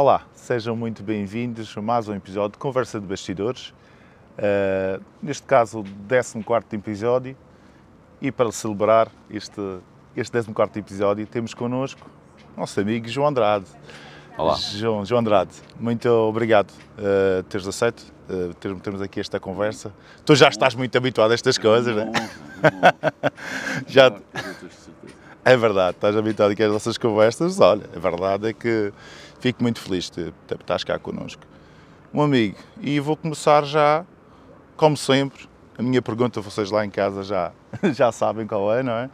Olá, sejam muito bem-vindos a mais um episódio de Conversa de Bastidores. Uh, neste caso, o 14 episódio. E para celebrar este, este 14 episódio, temos connosco nosso amigo João Andrade. Olá. João, João Andrade, muito obrigado uh, teres aceito, uh, termos aqui esta conversa. Tu já estás muito habituado a estas coisas, não, é? já. É verdade, estás habituado aqui às nossas conversas. Olha, a verdade é que fico muito feliz de, de estás cá connosco. Um amigo, e vou começar já, como sempre, a minha pergunta vocês lá em casa já, já sabem qual é, não é?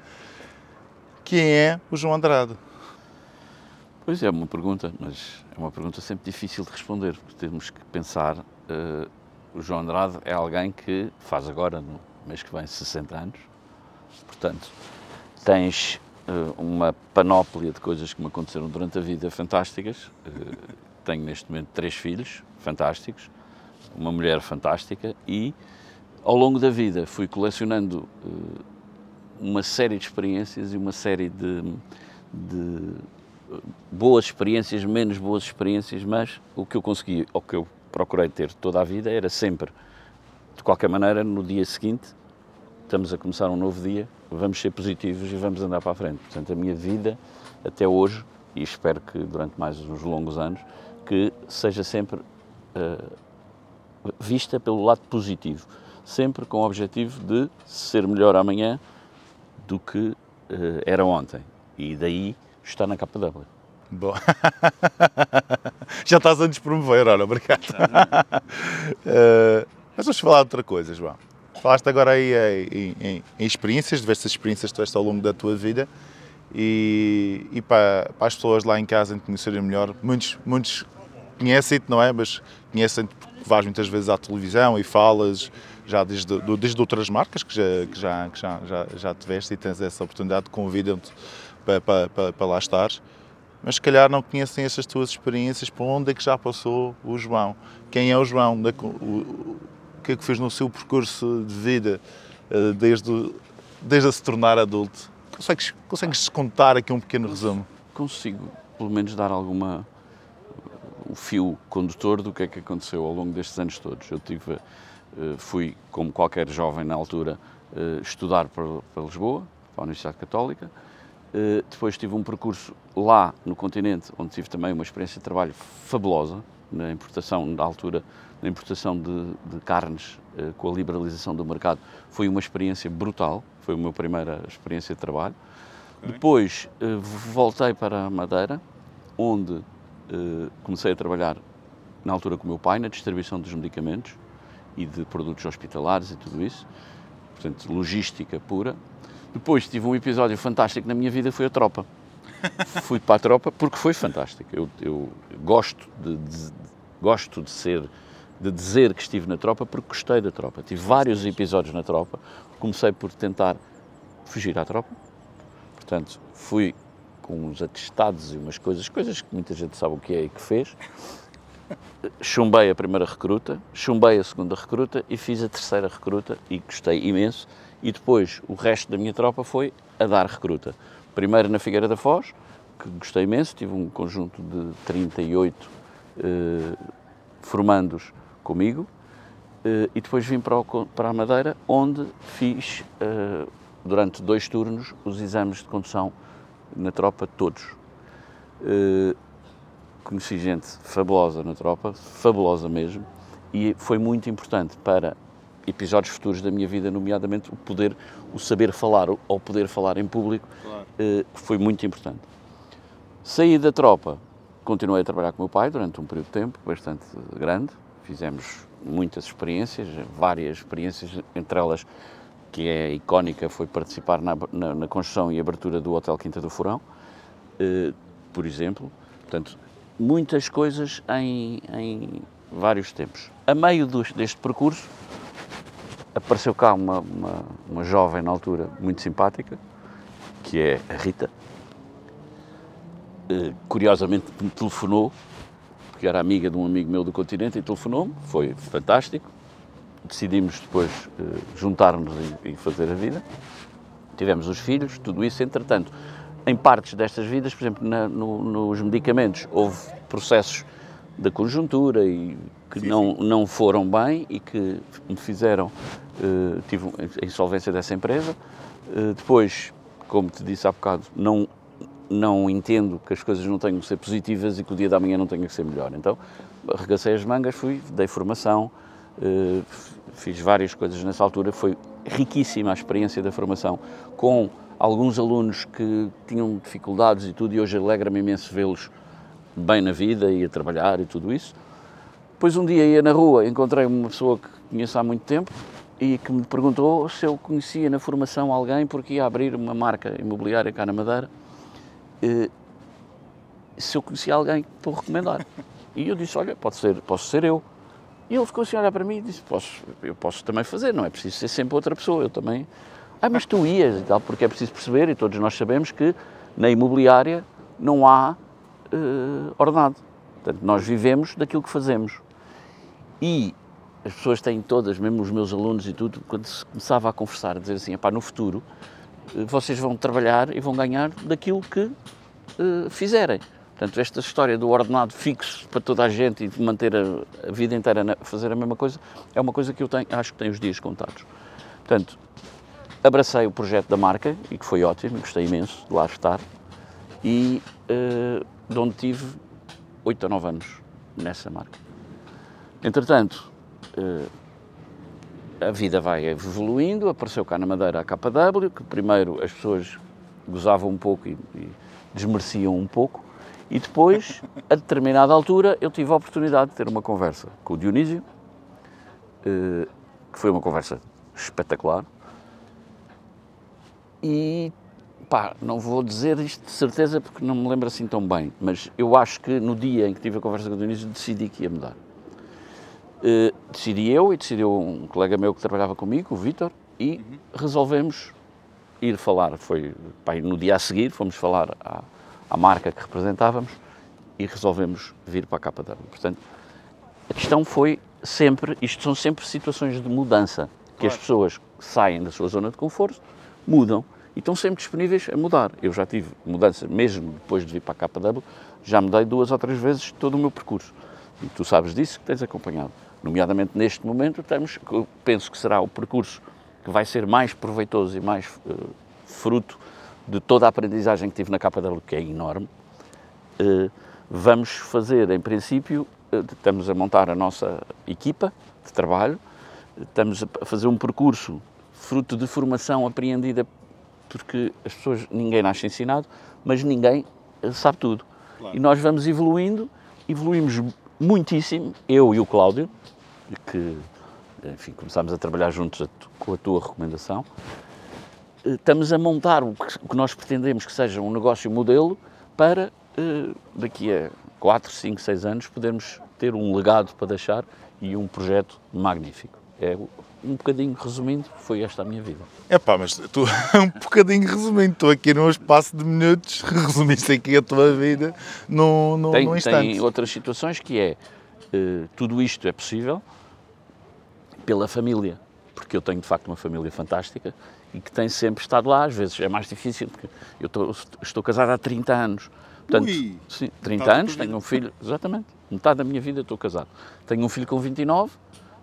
Quem é o João Andrade? Pois é, uma pergunta, mas é uma pergunta sempre difícil de responder, porque temos que pensar. Uh, o João Andrade é alguém que faz agora, no mês que vem, 60 anos. Portanto, tens uma panóplia de coisas que me aconteceram durante a vida fantásticas. Uh, tenho neste momento três filhos fantásticos, uma mulher fantástica e, ao longo da vida, fui colecionando uma série de experiências e uma série de, de boas experiências, menos boas experiências, mas o que eu consegui, o que eu procurei ter toda a vida era sempre, de qualquer maneira, no dia seguinte, estamos a começar um novo dia, vamos ser positivos e vamos andar para a frente. Portanto, a minha vida, até hoje, e espero que durante mais uns longos anos, que seja sempre uh, vista pelo lado positivo, sempre com o objetivo de ser melhor amanhã do que uh, era ontem. E daí está na KW. Bom. Já estás a nos promover, olha, obrigado. uh, mas vamos falar de outra coisa, João. Falaste agora aí em, em, em experiências, diversas experiências que tiveste ao longo da tua vida e, e para, para, as pessoas lá em casa te conhecerem melhor, muitos, muitos conhecem-te, não é? Mas conhecem-te porque vais muitas vezes à televisão e falas já desde, desde outras marcas que já, que já, que já, já, já e tens essa oportunidade, convidam-te para, para, para, para lá estar, mas se calhar não conhecem essas tuas experiências, por onde é que já passou o João, quem é o João, que é que fez no seu percurso de vida eh, desde, desde a se tornar adulto. Consegues, consegues contar aqui um pequeno resumo? Consigo, pelo menos, dar alguma o fio condutor do que é que aconteceu ao longo destes anos todos. Eu tive, eh, fui, como qualquer jovem na altura, eh, estudar para Lisboa, para a Universidade Católica, depois tive um percurso lá no continente, onde tive também uma experiência de trabalho fabulosa, na importação, na altura, na importação de, de carnes, uh, com a liberalização do mercado. Foi uma experiência brutal, foi a minha primeira experiência de trabalho. Okay. Depois uh, voltei para a Madeira, onde comecei a trabalhar, na altura com o meu pai, na distribuição dos medicamentos e de produtos hospitalares e tudo isso. Portanto, logística pura. Depois tive um episódio fantástico na minha vida, foi a tropa. Fui para a tropa porque foi fantástico. Eu, eu gosto, de, de, gosto de ser, de dizer que estive na tropa porque gostei da tropa. Tive vários episódios na tropa. Comecei por tentar fugir à tropa. Portanto, fui com uns atestados e umas coisas, coisas que muita gente sabe o que é e que fez. Chumbei a primeira recruta, chumbei a segunda recruta e fiz a terceira recruta e gostei imenso e depois o resto da minha tropa foi a dar recruta. Primeiro na Figueira da Foz, que gostei imenso, tive um conjunto de 38 eh, formandos comigo, eh, e depois vim para, o, para, a Madeira, onde fiz, eh, durante dois turnos, os exames de condução na tropa todos. Eh, conheci gente fabulosa na tropa, fabulosa mesmo, e foi muito importante para episódios futuros da minha vida, nomeadamente o poder, o saber falar, ou poder falar em público, claro. foi muito importante. Saí da tropa, continuei a trabalhar com o meu pai durante um período de tempo bastante grande, fizemos muitas experiências, várias experiências, entre elas que é icónica, foi participar na, na, na construção e abertura do Hotel Quinta do Furão, eh, por exemplo. Portanto, muitas coisas em, em vários tempos. A meio dos, deste percurso, apareceu cá uma, uma, uma, jovem na altura muito simpática, que é a Rita. Uh, curiosamente me telefonou, porque era amiga de um amigo meu do continente, e telefonou-me, foi fantástico. Decidimos depois uh, juntar-nos e, e, fazer a vida. Tivemos os filhos, tudo isso, entretanto, em partes destas vidas, por exemplo, na, no, nos medicamentos, houve processos da conjuntura e que sim, não, sim. não foram bem e que me fizeram, uh, tive a insolvência dessa empresa. Uh, depois, como te disse há bocado, não, não entendo que as coisas não tenham que ser positivas e que o dia da manhã não tenha que ser melhor. Então, arregacei as mangas, fui, dei formação, uh, fiz várias coisas nessa altura, foi riquíssima a experiência da formação, com alguns alunos que tinham dificuldades e tudo, e hoje alegra-me imenso vê-los bem na vida e a trabalhar e tudo isso. Depois um dia ia na rua, encontrei uma pessoa que conheço há muito tempo e que me perguntou se eu conhecia na formação alguém porque ia abrir uma marca imobiliária cá na Madeira, se eu conhecia alguém para recomendar. E eu disse, olha, pode ser, posso ser eu. E ele ficou assim a olhar para mim e disse, posso, eu posso também fazer, não é preciso ser sempre outra pessoa, eu também. Ah, mas tu ias e tal, porque é preciso perceber, e todos nós sabemos que na imobiliária não há uh, ordenado. Portanto, nós vivemos daquilo que fazemos. E as pessoas têm todas, mesmo os meus alunos e tudo, quando se começava a conversar, a dizer assim, no futuro eh, vocês vão trabalhar e vão ganhar daquilo que uh, fizerem. Portanto, esta história do ordenado fixo para toda a gente e de manter a, a, vida inteira a fazer a mesma coisa é uma coisa que eu tenho, acho que tenho os dias contados. Portanto, abracei o projeto da marca e que foi ótimo, gostei imenso de lá estar e uh, de onde tive 8 ou 9 anos nessa marca. Entretanto, uh, a vida vai evoluindo, apareceu cá na Madeira a KW, que primeiro as pessoas gozavam um pouco e, e desmereciam um pouco, e depois, a determinada altura, eu tive a oportunidade de ter uma conversa com o Dionísio, uh, que foi uma conversa espetacular, e pá, não vou dizer isto de certeza porque não me lembro assim tão bem, mas eu acho que no dia em que tive a conversa com o Dionísio decidi que ia mudar. Uh, decidi eu e decidiu um colega meu que trabalhava comigo, o Vítor, e uhum. resolvemos ir falar. Foi pá, no dia a seguir, fomos falar à, à marca que representávamos e resolvemos vir para a KW. Portanto, a questão foi sempre, isto são sempre situações de mudança, que claro. as pessoas saem da sua zona de conforto, mudam e estão sempre disponíveis a mudar. Eu já tive mudança, mesmo depois de vir para a KW, já mudei duas ou três vezes todo o meu percurso. E tu sabes disso que tens acompanhado. Nomeadamente neste momento, temos, penso que será o percurso que vai ser mais proveitoso e mais uh, fruto de toda a aprendizagem que tive na KW, que é enorme. Uh, vamos fazer, em princípio, uh, estamos a montar a nossa equipa de trabalho, estamos a fazer um percurso fruto de formação apreendida porque as pessoas, ninguém nasce ensinado, mas ninguém sabe tudo. Claro. E nós vamos evoluindo, evoluímos muitíssimo, eu e o Cláudio, que, enfim, começámos a trabalhar juntos com a tua recomendação. Eh, estamos a montar o que nós pretendemos que seja um negócio modelo para eh, daqui a 4, 5, 6 anos podermos ter um legado para deixar e um projeto magnífico. É um bocadinho resumindo, foi esta a minha vida. É pá, mas tu, um bocadinho resumindo, estou aqui num espaço de minutos, resumiste aqui a tua vida num, num, tem, num instante. Tem outras situações que é, tudo isto é possível pela família, porque eu tenho de facto uma família fantástica e que tem sempre estado lá, às vezes é mais difícil, porque eu estou, estou casado há 30 anos, portanto, Ui, sim, 30 anos, tenho um filho, exatamente, metade da minha vida estou casado. Tenho um filho com 29,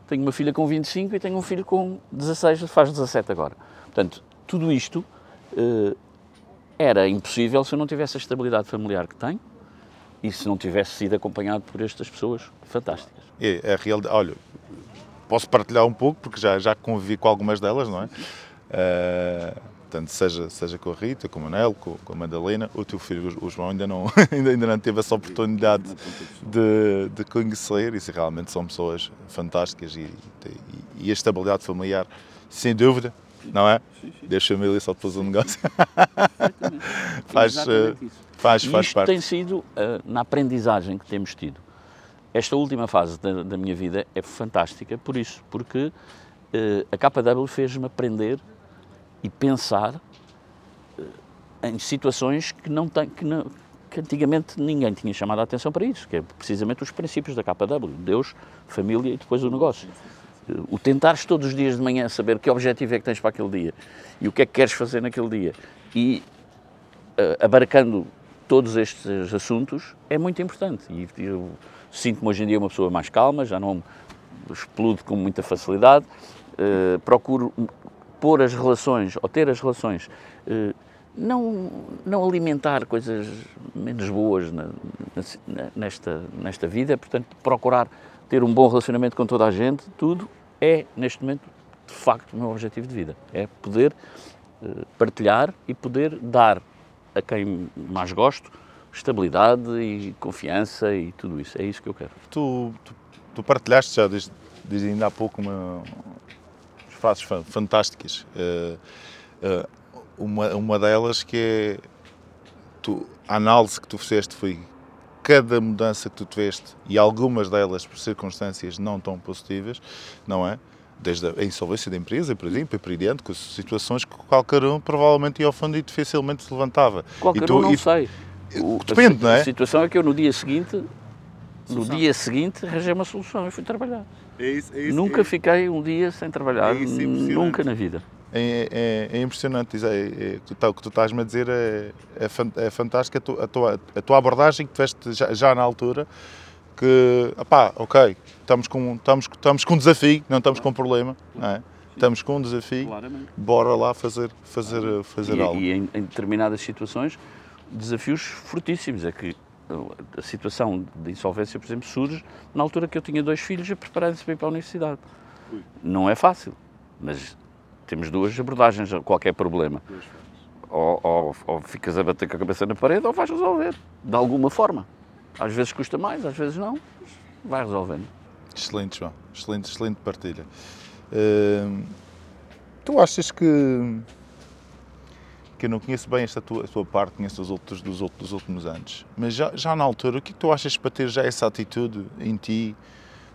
tenho uma filha com 25 e tenho um filho com 16, faz 17 agora. Portanto, tudo isto uh, era impossível se eu não tivesse a estabilidade familiar que tenho e se não tivesse sido acompanhado por estas pessoas fantásticas. É, é a realidade. Olha, posso partilhar um pouco, porque já, já convivi com algumas delas, não é? Uh, Portanto, seja, seja com a Rita, com o Manel, com, com a Madalena, o teu filho, o João, ainda não, ainda, ainda não teve essa oportunidade de, de conhecer e se realmente são pessoas fantásticas e, e, e, a estabilidade familiar, sem dúvida, não é? Deixa a família só depois um negócio. faz, uh, faz, faz isto parte. tem sido uh, na aprendizagem que temos tido. Esta última fase da, da minha vida é fantástica por isso, porque uh, a KW fez-me aprender e pensar eh, em situações que não tem, que, não, que antigamente ninguém tinha chamado a atenção para isso, que é precisamente os princípios da KW, Deus, família e depois o negócio. O tentares todos os dias de manhã saber que objetivo é que tens para aquele dia e o que é que queres fazer naquele dia e uh, abarcando todos estes assuntos é muito importante. E eu sinto-me hoje em dia uma pessoa mais calma, já não explodo com muita facilidade, uh, procuro pôr as relações, ou ter as relações, uh, não, não alimentar coisas menos boas na, na, nesta, nesta vida, portanto, procurar ter um bom relacionamento com toda a gente, tudo é, neste momento, de facto, o meu objetivo de vida. É poder uh, partilhar e poder dar a quem mais gosto estabilidade e confiança e tudo isso. É isso que eu quero. Tu, tu, tu partilhaste já desde, desde ainda há pouco uma, frases fantásticas. Uh, uh, uma, uma delas que é tu, a análise que tu fizeste foi cada mudança que tu tiveste e algumas delas por circunstâncias não tão positivas, não é? Desde a insolvência da empresa, por exemplo, e por diante, com situações que qualquer um provavelmente ia ao fundo e dificilmente se levantava. Qualquer e tu, um não e, sei. O, Depende, a, não é? A situação é que eu no dia seguinte, solução. no dia seguinte, arranjei uma solução e fui trabalhar. É isso, é isso, nunca é fiquei um dia sem trabalhar, é nunca na vida. É, é, é impressionante, é, é, tá, o que tu estás-me a dizer é, é, é fantástico a tua, a, tua, a tua abordagem que tiveste já, já na altura, que, opá, ok, estamos com, estamos, estamos com um desafio, não estamos com um problema, não é? estamos com um desafio, Claramente. bora lá fazer, fazer, fazer e, algo. E em, em determinadas situações, desafios fortíssimos, é que a situação de insolvência, por exemplo, surge na altura que eu tinha dois filhos a prepararem-se para ir para a universidade. Não é fácil, mas temos duas abordagens a qualquer problema. Ou, ou, ou, ficas a bater com a cabeça na parede ou vais resolver, de alguma forma. Às vezes custa mais, às vezes não, vai resolvendo. Excelente, João. Excelente, excelente partilha. Uh, tu achas que que eu não conheço bem esta tua, a tua parte, conheço os outros dos, outros, dos últimos anos, mas já, já na altura, o que, é que tu achas para ter já essa atitude em ti?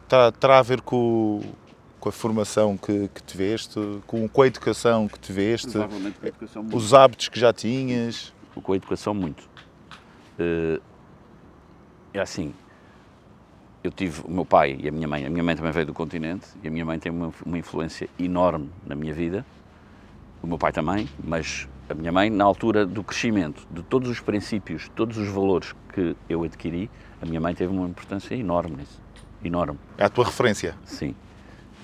Terá, terá a ver com, com a formação que, que tiveste, com, com a educação que tiveste, os hábitos que já tinhas? Com a educação, muito. Eh, é assim, eu tive o meu pai e a minha mãe, a minha mãe também veio do continente e a minha mãe tem uma, uma influência enorme na minha vida, o meu pai também, mas a minha mãe, na altura do crescimento, de todos os princípios, todos os valores que eu adquiri, a minha mãe teve uma importância enorme nisso. Enorme. É a tua referência? Sim.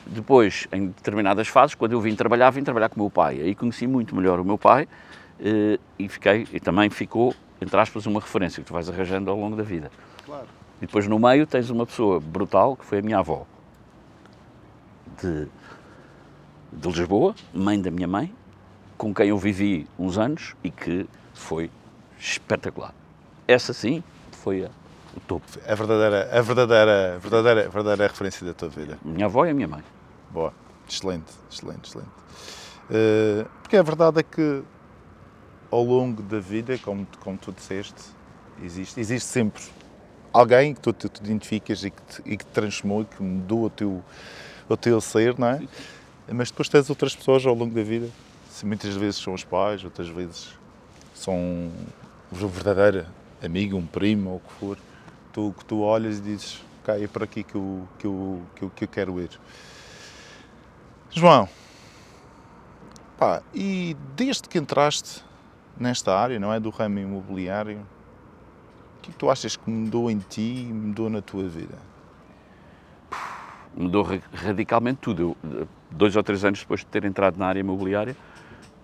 Depois, em determinadas fases, quando eu vim trabalhar, vim trabalhar com o meu pai. Aí conheci muito melhor o meu pai eh, e fiquei, e também ficou, entre aspas, uma referência que tu vais arranjando ao longo da vida. Claro. E depois no meio tens uma pessoa brutal, que foi a minha avó, de, de Lisboa, mãe da minha mãe, com quem eu vivi uns anos e que foi espetacular. Essa sim foi a, o topo. A verdadeira, a verdadeira, a verdadeira, a verdadeira referência da tua vida. Minha avó e a minha mãe. Boa, excelente, excelente, excelente. Uh, porque a verdade é que ao longo da vida, como, como tu disseste, existe, existe sempre alguém que tu te, identificas e que te, e que te transformou e que mudou o teu, o teu ser, não é? Sim. Mas depois tens outras pessoas ao longo da vida muitas vezes são os pais, outras vezes são um verdadeiro amigo, um primo ou o que for, tu, que tu olhas e dizes, ok, é para aqui que eu, que eu, que eu, que eu quero ir. João, pá, e desde que entraste nesta área, não é, do ramo imobiliário, o que, é que tu achas que mudou em ti e mudou na tua vida? Mudou radicalmente tudo. Eu, dois ou três anos depois de ter entrado na área imobiliária,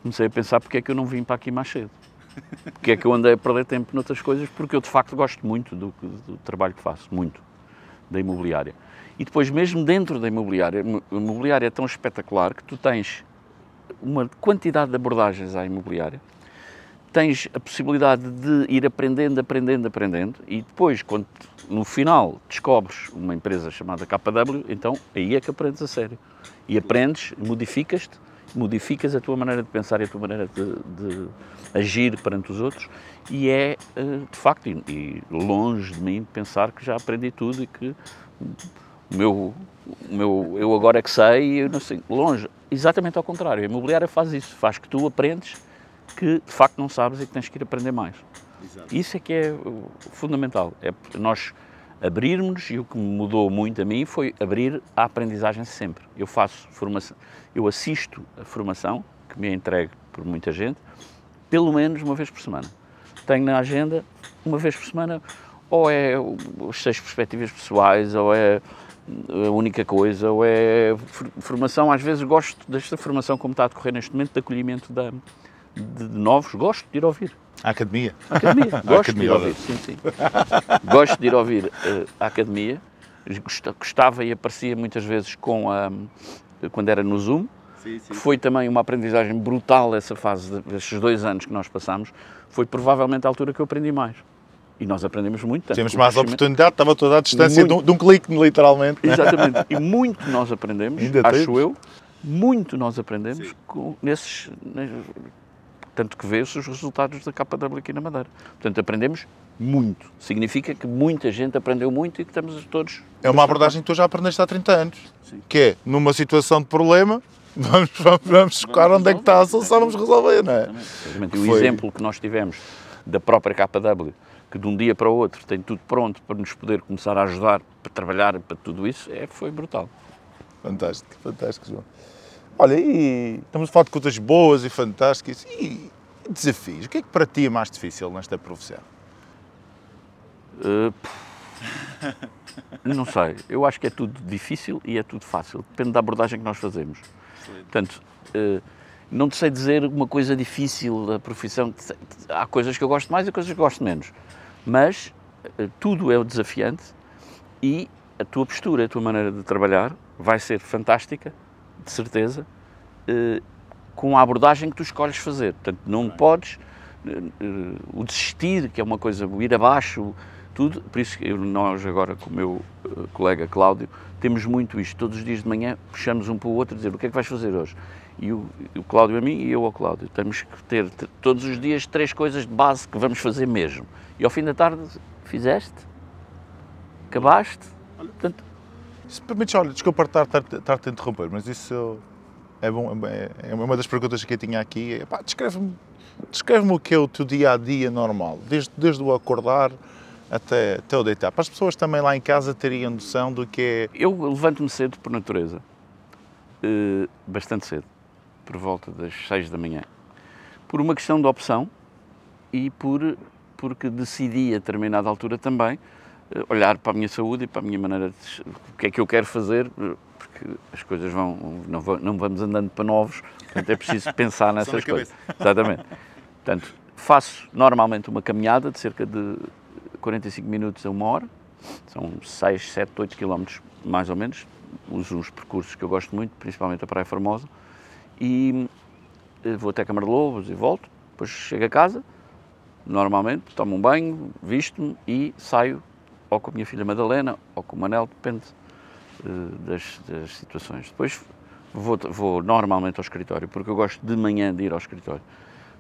comecei a pensar porque é que eu não vim para aqui mais cedo. Porque é que eu andei a perder tempo noutras coisas, porque eu de facto gosto muito do, do trabalho que faço, muito, da imobiliária. E depois, mesmo dentro da imobiliária, a imobiliária é tão espetacular que tu tens uma quantidade de abordagens à imobiliária, tens a possibilidade de ir aprendendo, aprendendo, aprendendo, e depois, quando no final descobres uma empresa chamada KW, então aí é que aprendes a sério. E aprendes, modificas-te modificas a tua maneira de pensar e a tua maneira de, de agir perante os outros e é, eh, de facto, e, longe de mim pensar que já aprendi tudo e que o meu, o meu eu agora é que sei eu não sei, longe, exatamente ao contrário, a imobiliária faz isso, faz que tu aprendes que de facto não sabes e que tens que ir aprender mais. Exato. Isso é que é fundamental, é nós abrirmos e o que me mudou muito a mim foi abrir a aprendizagem sempre. Eu faço formação, eu assisto a formação que me é entregue por muita gente, pelo menos uma vez por semana. tenho na agenda, uma vez por semana, ou é os seis perspectivas pessoais, ou é a única coisa, ou é formação. Às vezes gosto desta formação, como está a decorrer neste momento, de acolhimento de, de novos, gosto de ir ouvir. A academia? A academia, gosto a academia, de ir ouvir, sim, sim. gosto de ir ouvir uh, a academia, gostava e aparecia muitas vezes com a, quando era no Zoom, sim, sim. foi também uma aprendizagem brutal essa fase, desses dois anos que nós passamos, foi provavelmente a altura que eu aprendi mais. E nós aprendemos muito. Temos mais oportunidade, estava toda à distância de um, de um, clique, literalmente. Exatamente. e muito nós aprendemos, Ainda acho temos. eu, muito nós aprendemos com, nesses, tanto que vê-se os resultados da KW aqui na Madeira. Portanto, aprendemos muito. Significa que muita gente aprendeu muito e que estamos todos... É uma abordagem que tu já aprendeste há 30 anos, Sim. que é, numa situação de problema, vamos, vamos, vamos focar onde é que está a solução, vamos resolver, não é? Exatamente. E o Foi... exemplo que nós tivemos da própria KW, que de um dia para o outro tem tudo pronto para nos poder começar a ajudar, para trabalhar, para tudo isso, é, foi brutal. Fantástico, fantástico, João. Olha, e estamos a falar de coisas boas e fantásticas. E desafios? O que é que para ti é mais difícil nesta profissão? Uh, não sei. Eu acho que é tudo difícil e é tudo fácil. Depende da abordagem que nós fazemos. Excelente. Portanto, uh, não te sei dizer uma coisa difícil da profissão. Há coisas que eu gosto mais e coisas que eu gosto menos. Mas uh, tudo é desafiante e a tua postura, a tua maneira de trabalhar vai ser fantástica de certeza, eh, com a abordagem que tu escolhes fazer. Portanto, não podes eh, eh, o desistir, que é uma coisa, o ir abaixo, tudo. Por isso que nós agora, com o meu colega Cláudio, temos muito isto. Todos os dias de manhã puxamos um para o outro e dizer o que é que vais fazer hoje? E o, o Cláudio a mim e eu ao Cláudio. Temos que ter todos os dias três coisas de base que vamos fazer mesmo. E ao fim da tarde, fizeste? Acabaste? Portanto, se permites, olha, desculpa estar-te a interromper, mas isso é bom, é, é uma das perguntas que eu tinha aqui. É, descreve-me descreve o que é o teu dia a dia normal, desde, desde o acordar até, até o deitar, para as pessoas também lá em casa terem noção do que é. Eu levanto-me cedo por natureza, uh, bastante cedo, por volta das 6 da manhã, por uma questão de opção e por, porque decidi a determinada altura também eh, olhar para a minha saúde e para a minha maneira de o que é que eu quero fazer, eh, porque as coisas vão não, não vamos andando para novos, portanto é preciso pensar nessas coisas. Exatamente. Portanto, faço normalmente uma caminhada de cerca de 45 minutos a uma hora, são 6, 7, 8 quilómetros mais ou menos, uso uns percursos que eu gosto muito, principalmente a Praia Formosa, e eh, vou até Câmara de Lobos e volto, depois chego a casa, normalmente tomo um banho, visto-me e saio ou com a minha filha Madalena, ou com o Manel, depende uh, das, das, situações. Depois vou, vou, normalmente ao escritório, porque eu gosto de manhã de ir ao escritório,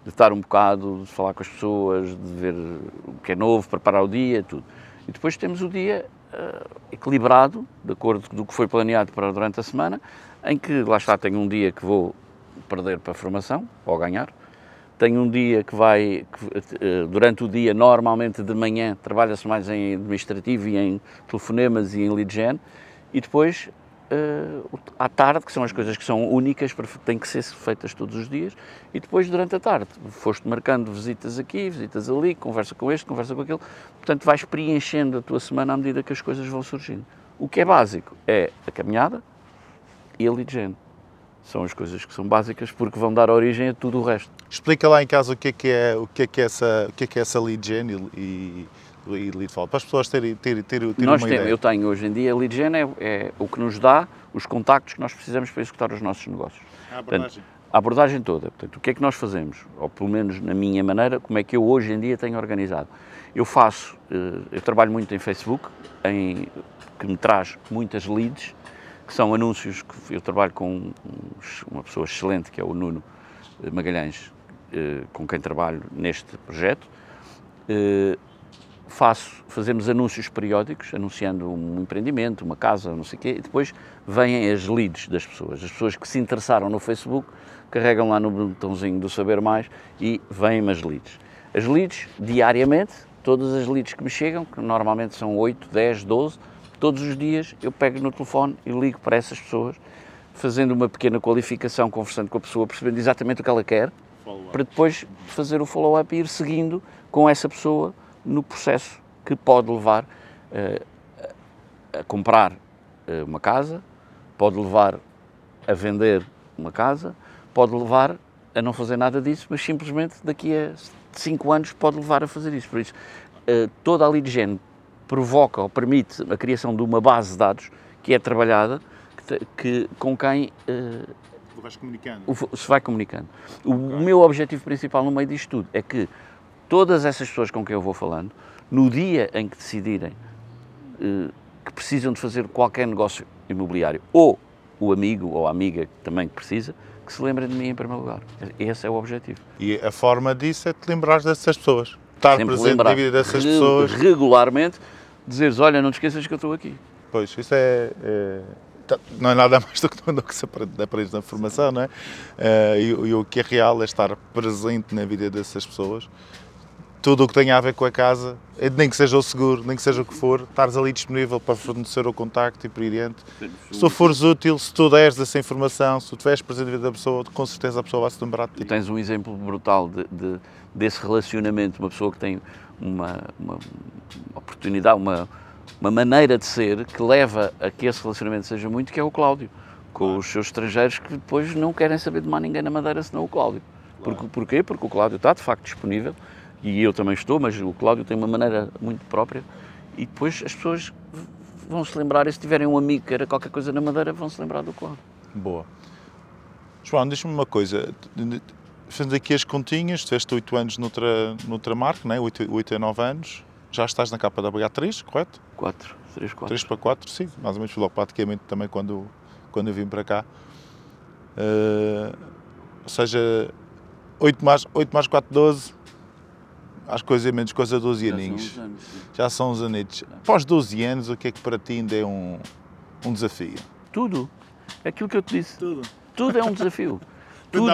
de estar um bocado, de falar com as pessoas, de ver o que é novo, preparar o dia, tudo. E depois temos o dia uh, equilibrado, de acordo com o que foi planeado para durante a semana, em que lá está, tenho um dia que vou perder para a formação, ou ganhar, tenho um dia que vai, que, eh, durante o dia, normalmente de manhã, trabalha-se mais em administrativo e em telefonemas e em lead gen, e depois uh, à tarde, que são as coisas que são únicas, têm que ser feitas todos os dias, e depois durante a tarde, foste marcando visitas aqui, visitas ali, conversa com este, conversa com aquele, portanto vais preenchendo a tua semana à medida que as coisas vão surgindo. O que é básico é a caminhada e a lead gen são as coisas que são básicas porque vão dar origem a tudo o resto. Explica lá em casa o que é que é, o que é, que é, essa, o que é, que é essa lead gen e, e lead follow, para as pessoas terem, terem, terem, terem nós uma temos, ideia. Eu tenho hoje em dia, a lead gen é, é, o que nos dá os contactos que nós precisamos para executar os nossos negócios. A abordagem. Portanto, a abordagem toda. Portanto, o que é que nós fazemos? Ou pelo menos na minha maneira, como é que eu hoje em dia tenho organizado? Eu faço, eh, eu trabalho muito em Facebook, em, que me traz muitas leads, que são anúncios que eu trabalho com uma pessoa excelente, que é o Nuno Magalhães, eh, com quem trabalho neste projeto. Eh, faço, fazemos anúncios periódicos, anunciando um empreendimento, uma casa, não sei o quê, e depois vêm as leads das pessoas. As pessoas que se interessaram no Facebook carregam lá no botãozinho do Saber Mais e vêm as leads. As leads, diariamente, todas as leads que me chegam, que normalmente são 8, 10, 12, Todos os dias eu pego no telefone e ligo para essas pessoas, fazendo uma pequena qualificação, conversando com a pessoa, percebendo exatamente o que ela quer. para depois fazer o follow-up e ir seguindo com essa pessoa no processo que pode levar uh, a comprar uh, uma casa, pode levar a vender uma casa, pode levar a não fazer nada disso, mas simplesmente daqui a 5 anos pode levar a fazer isso. Por isso, uh, toda a lead gen provoca ou permite a criação de uma base de dados que é trabalhada, que, que com quem uh, se vai comunicando. O okay. meu objetivo principal no meio disto tudo é que todas essas pessoas com quem eu vou falando, no dia em que decidirem uh, que precisam de fazer qualquer negócio imobiliário, ou o amigo ou a amiga também que precisa, que se lembrem de mim em primeiro lugar. Esse é o objetivo. E a forma disso é te lembrar dessas pessoas. Estar Sempre presente na vida dessas re pessoas. Regularmente, dizeres, olha, não te esqueças que eu estou aqui. Pois, isso é, é tá, não é nada mais do que, do que se aprende, na formação, não é? Uh, e, e, o que é real é estar presente na vida dessas pessoas tudo o que tenha a ver com a casa, nem que seja o seguro, nem que seja o que for, estares ali disponível para fornecer o contacto e por aí diante. Se tu fores útil, se tu deres essa informação, se tu estiveres presente na vida da pessoa, com certeza a pessoa vai se lembrar de ti. Tu tens um exemplo brutal de, de, desse relacionamento, uma pessoa que tem uma, uma oportunidade, uma, uma maneira de ser que leva a que esse relacionamento seja muito, que é o Cláudio, com os seus estrangeiros que depois não querem saber de mais ninguém na Madeira senão o Cláudio. Porque, porquê? Porque o Cláudio está de facto disponível e eu também estou, mas o Cláudio tem uma maneira muito própria e depois as pessoas vão se lembrar, e se tiverem um amigo que era qualquer coisa na Madeira, vão se lembrar do Cláudio. Boa. João, diz-me uma coisa, fazendo aqui as continhas, tiveste 8 anos noutra, noutra marca, né? 8, 8 a 9 anos, já estás na capa da BH3, correto? 4, 3, 4. 3 para 4, sim, mais ou menos logo praticamente também quando, quando eu vim para cá. Uh, ou seja, 8 mais, 8 mais 4, 12, Acho que coisa menos coisa 12 Já aninhos. São anos, Já são uns anitos. Após 12 anos, o que é que para ti ainda é um, um desafio? Tudo. É aquilo que eu te disse. Tudo. Tudo é um desafio. Tudo.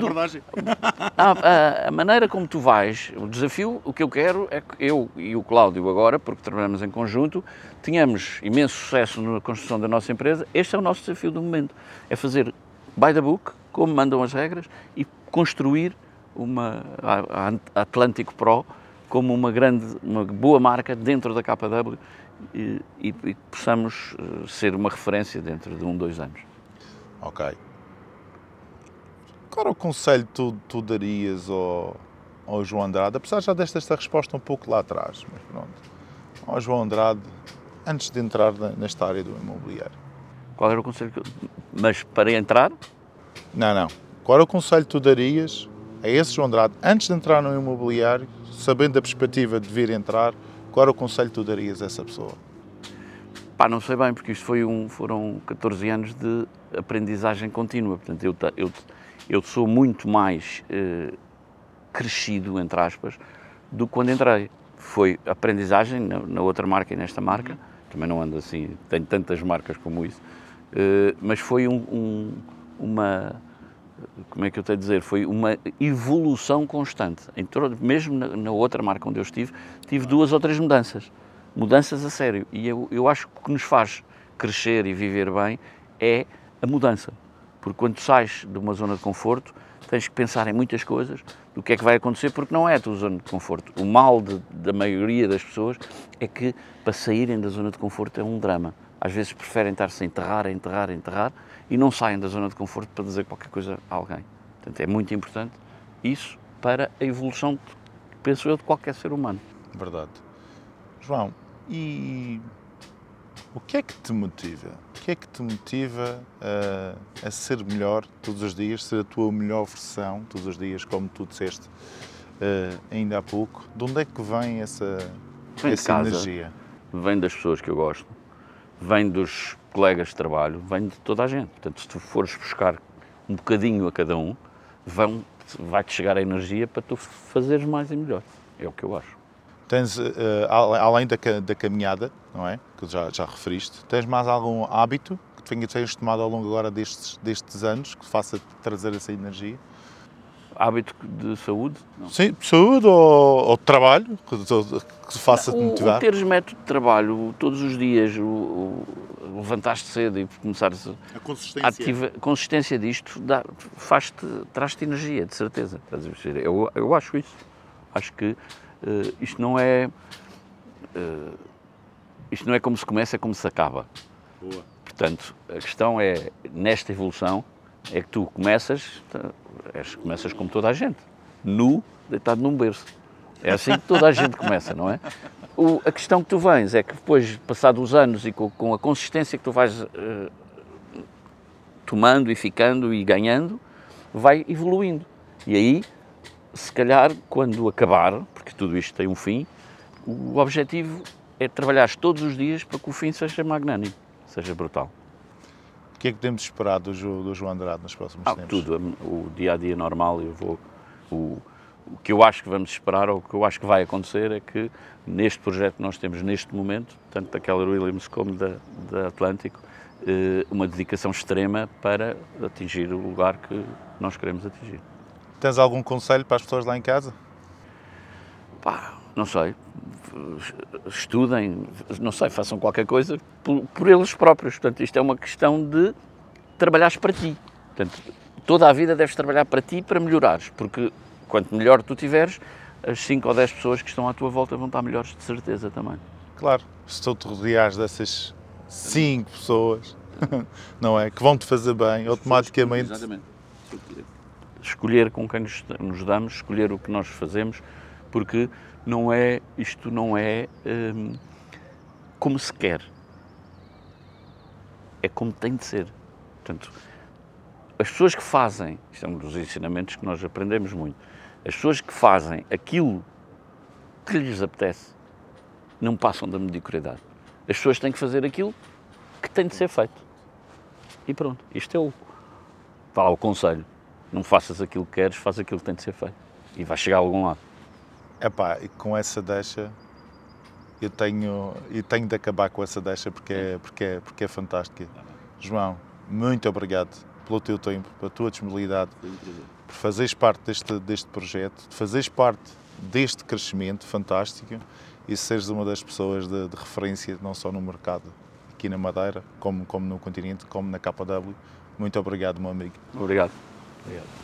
A, a, a, maneira como tu vais, o desafio, o que eu quero é que eu e o Cláudio agora, porque trabalhamos em conjunto, tenhamos imenso sucesso na construção da nossa empresa. Este é o nosso desafio do momento. É fazer by the book, como mandam as regras, e construir uma a, a Atlântico Pro como uma grande, uma boa marca dentro da KW e, e, e possamos eh, ser uma referência dentro de um, dois anos. Ok. Qual é o conselho que tu, tu darias ao, ao João Andrade, apesar já desta esta resposta um pouco lá atrás, mas pronto, ao João Andrade, antes de entrar nesta área do imobiliário? Qual era o conselho que. Mas para entrar? Não, não. Qual era o conselho que tu darias a esse João Andrade, antes de entrar no imobiliário, sabendo a perspectiva de vir entrar, qual era o conselho que tu darias a essa pessoa? Pá, não sei bem, porque isto foi um, foram 14 anos de aprendizagem contínua. Portanto, eu, eu, eu sou muito mais eh, crescido, entre aspas, do que quando entrei. Foi aprendizagem na, na, outra marca e nesta marca. Também não ando assim, tenho tantas marcas como isso. Eh, mas foi um, um, uma como é que eu tenho a dizer, foi uma evolução constante. Em todo, mesmo na, na, outra marca onde eu estive, tive duas ou três mudanças. Mudanças a sério. E eu, eu acho que o que nos faz crescer e viver bem é a mudança. Porque quando sais de uma zona de conforto, tens que pensar em muitas coisas do que é que vai acontecer, porque não é a tua zona de conforto. O mal de, da maioria das pessoas é que para saírem da zona de conforto é um drama. Às vezes preferem estar-se a enterrar, a enterrar, a enterrar, e não saem da zona de conforto para dizer qualquer coisa a alguém. Portanto, é muito importante isso para a evolução, penso eu, de qualquer ser humano. Verdade. João, e o que é que te motiva? O que é que te motiva a, a ser melhor todos os dias, ser a tua melhor versão todos os dias, como tu disseste uh, ainda há pouco? De onde é que vem essa, vem essa casa, energia? Vem das pessoas que eu gosto, vem dos colegas de trabalho, vem de toda a gente. Portanto, se tu fores buscar um bocadinho a cada um, vão, vai-te chegar a energia para tu fazeres mais e melhor. É o que eu acho. Tens, uh, além da, da caminhada, não é? Que já, já referiste, tens mais algum hábito que tenhas tomado ao longo agora destes, destes anos que faça trazer essa energia? Hábito de saúde? Não. Sim, saúde ou, ou trabalho que, que faça-te motivar? O teres método de trabalho todos os dias, o, o levantaste cedo e começares A consistência. ativa, a consistência disto faz-te, traz-te energia, de certeza. Eu, eu acho isso. Acho que eh, isto não é. eh, isto não é como se começa, é como se acaba. Boa. Portanto, a questão é, nesta evolução, é que tu começas, és- começas como toda a gente, nu, deitado num berço. É assim que toda a gente começa, não é? O- a questão que tu vens é que depois, passados os anos e com, com a consistência que tu vais eh, tomando e ficando e ganhando, vai evoluindo. E aí, se calhar, quando acabar, porque tudo isto tem um fim, o objetivo é trabalhar todos os dias para que o fim seja magnânimo, seja brutal. O que é que podemos esperar do, do João Andrade nos próximos Ah, tempos? tudo, o dia a dia normal, eu vou. O, o que eu acho que vamos esperar, ou o que eu acho que vai acontecer, é que neste projeto que nós temos neste momento, tanto da Keller Williams como da, da Atlântico, eh, uma dedicação extrema para atingir o lugar que nós queremos atingir. Tens algum conselho para as pessoas lá em casa? Pá, não sei, estudem, não sei, façam qualquer coisa por, por eles próprios. Portanto, isto é uma questão de trabalhares para ti. Portanto, toda a vida deves trabalhar para ti para melhorares, porque quanto melhor tu tiveres, as 5 ou 10 pessoas que estão à tua volta vão estar melhores de certeza também. Claro, se tu te rodeares dessas cinco pessoas, não é? Que vão te fazer bem, automaticamente. Exatamente. Escolher com quem nos damos, escolher o que nós fazemos, porque não é, isto não é hum, como se quer. É como tem de ser. Portanto, as pessoas que fazem, isto é um dos ensinamentos que nós aprendemos muito, as pessoas que fazem aquilo que lhes apetece não passam da mediocridade. As pessoas têm que fazer aquilo que tem de ser feito. E pronto, isto é o, lá, o conselho. Não faças aquilo que queres, faz aquilo que tem de ser feito. E vais chegar a algum lado. Epá, e com essa deixa, eu tenho, eu tenho de acabar com essa deixa porque é, porque é, porque é fantástica. João, muito obrigado pelo teu tempo, pela tua disponibilidade, por fazeres parte deste, deste projeto, de fazeres parte deste crescimento fantástico e seres uma das pessoas de, de referência, não só no mercado aqui na Madeira, como, como no continente, como na KW. Muito obrigado, meu amigo. Obrigado. Obrigado.